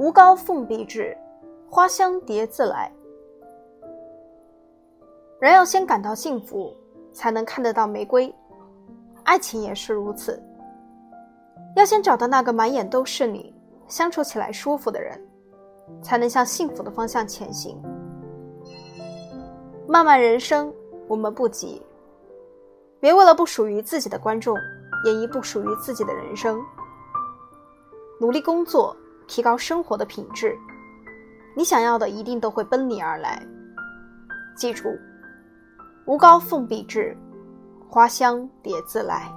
无高凤必至，花香蝶自来。人要先感到幸福，才能看得到玫瑰。爱情也是如此，要先找到那个满眼都是你、相处起来舒服的人，才能向幸福的方向前行。漫漫人生，我们不急，别为了不属于自己的观众，演绎不属于自己的人生。努力工作，提高生活的品质，你想要的一定都会奔你而来。记住。无高凤必至，花香蝶自来。